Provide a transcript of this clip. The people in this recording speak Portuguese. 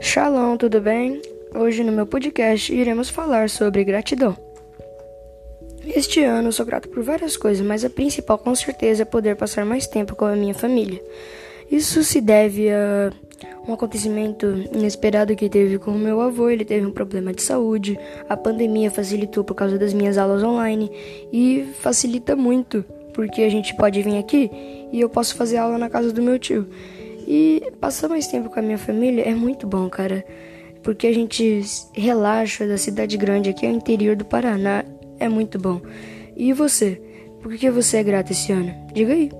Shalom, tudo bem? Hoje no meu podcast iremos falar sobre gratidão. Este ano sou grato por várias coisas, mas a principal com certeza é poder passar mais tempo com a minha família. Isso se deve a um acontecimento inesperado que teve com o meu avô, ele teve um problema de saúde, a pandemia facilitou por causa das minhas aulas online e facilita muito porque a gente pode vir aqui e eu posso fazer aula na casa do meu tio. E passar mais tempo com a minha família é muito bom, cara. Porque a gente relaxa da cidade grande aqui ao interior do Paraná. É muito bom. E você? Por que você é grato esse ano? Diga aí.